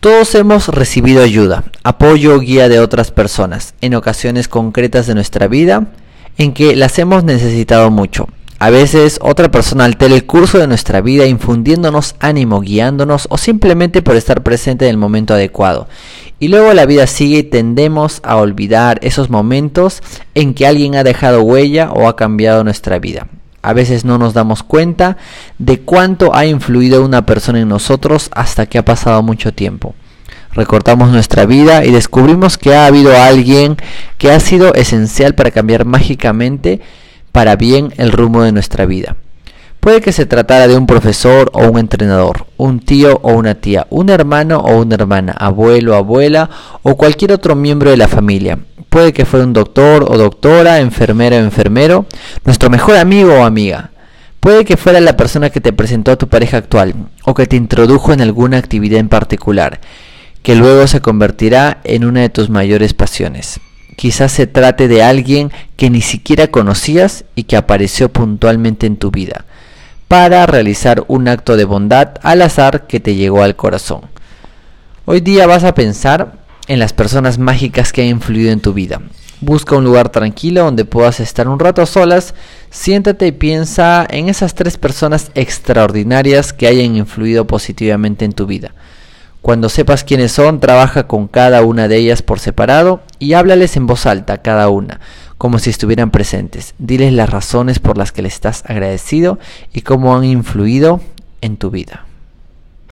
Todos hemos recibido ayuda, apoyo o guía de otras personas en ocasiones concretas de nuestra vida en que las hemos necesitado mucho. A veces otra persona altera el curso de nuestra vida infundiéndonos ánimo, guiándonos o simplemente por estar presente en el momento adecuado. Y luego la vida sigue y tendemos a olvidar esos momentos en que alguien ha dejado huella o ha cambiado nuestra vida. A veces no nos damos cuenta de cuánto ha influido una persona en nosotros hasta que ha pasado mucho tiempo. Recortamos nuestra vida y descubrimos que ha habido alguien que ha sido esencial para cambiar mágicamente para bien el rumbo de nuestra vida. Puede que se tratara de un profesor o un entrenador, un tío o una tía, un hermano o una hermana, abuelo, abuela o cualquier otro miembro de la familia. Puede que fuera un doctor o doctora, enfermera o enfermero, nuestro mejor amigo o amiga. Puede que fuera la persona que te presentó a tu pareja actual o que te introdujo en alguna actividad en particular, que luego se convertirá en una de tus mayores pasiones. Quizás se trate de alguien que ni siquiera conocías y que apareció puntualmente en tu vida para realizar un acto de bondad al azar que te llegó al corazón. Hoy día vas a pensar en las personas mágicas que han influido en tu vida. Busca un lugar tranquilo donde puedas estar un rato a solas, siéntate y piensa en esas tres personas extraordinarias que hayan influido positivamente en tu vida. Cuando sepas quiénes son, trabaja con cada una de ellas por separado y háblales en voz alta cada una como si estuvieran presentes. Diles las razones por las que le estás agradecido y cómo han influido en tu vida.